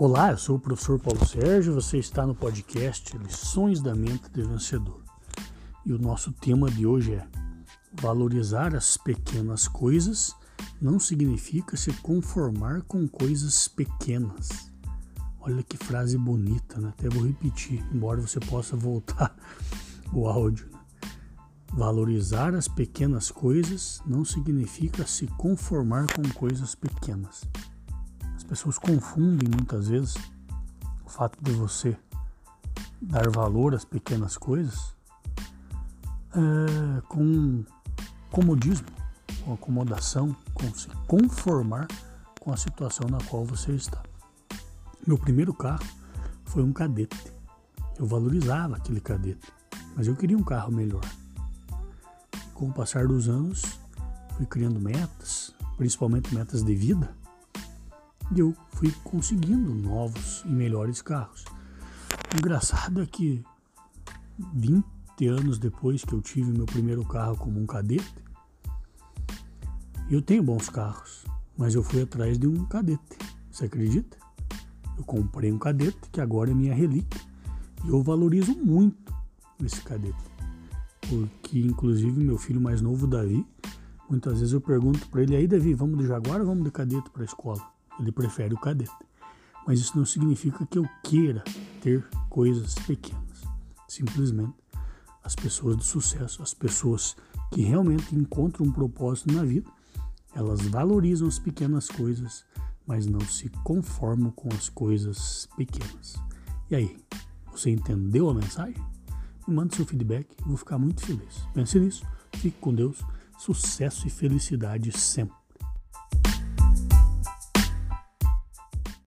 Olá, eu sou o professor Paulo Sérgio, você está no podcast Lições da Mente de Vencedor. E o nosso tema de hoje é valorizar as pequenas coisas não significa se conformar com coisas pequenas. Olha que frase bonita, né? Até vou repetir, embora você possa voltar o áudio. Né? Valorizar as pequenas coisas não significa se conformar com coisas pequenas pessoas confundem muitas vezes o fato de você dar valor às pequenas coisas é, com comodismo, com acomodação, com se conformar com a situação na qual você está. Meu primeiro carro foi um cadete. Eu valorizava aquele cadete, mas eu queria um carro melhor. Com o passar dos anos, fui criando metas, principalmente metas de vida, e eu fui conseguindo novos e melhores carros. O engraçado é que 20 anos depois que eu tive meu primeiro carro como um cadete, eu tenho bons carros, mas eu fui atrás de um cadete. Você acredita? Eu comprei um cadete que agora é minha relíquia e eu valorizo muito esse cadete. Porque, inclusive, meu filho mais novo, Davi, muitas vezes eu pergunto para ele: aí, Davi, vamos de Jaguar ou vamos de cadete para a escola? Ele prefere o cadete. Mas isso não significa que eu queira ter coisas pequenas. Simplesmente as pessoas de sucesso, as pessoas que realmente encontram um propósito na vida, elas valorizam as pequenas coisas, mas não se conformam com as coisas pequenas. E aí, você entendeu a mensagem? Me manda seu feedback, vou ficar muito feliz. Pense nisso, fique com Deus, sucesso e felicidade sempre.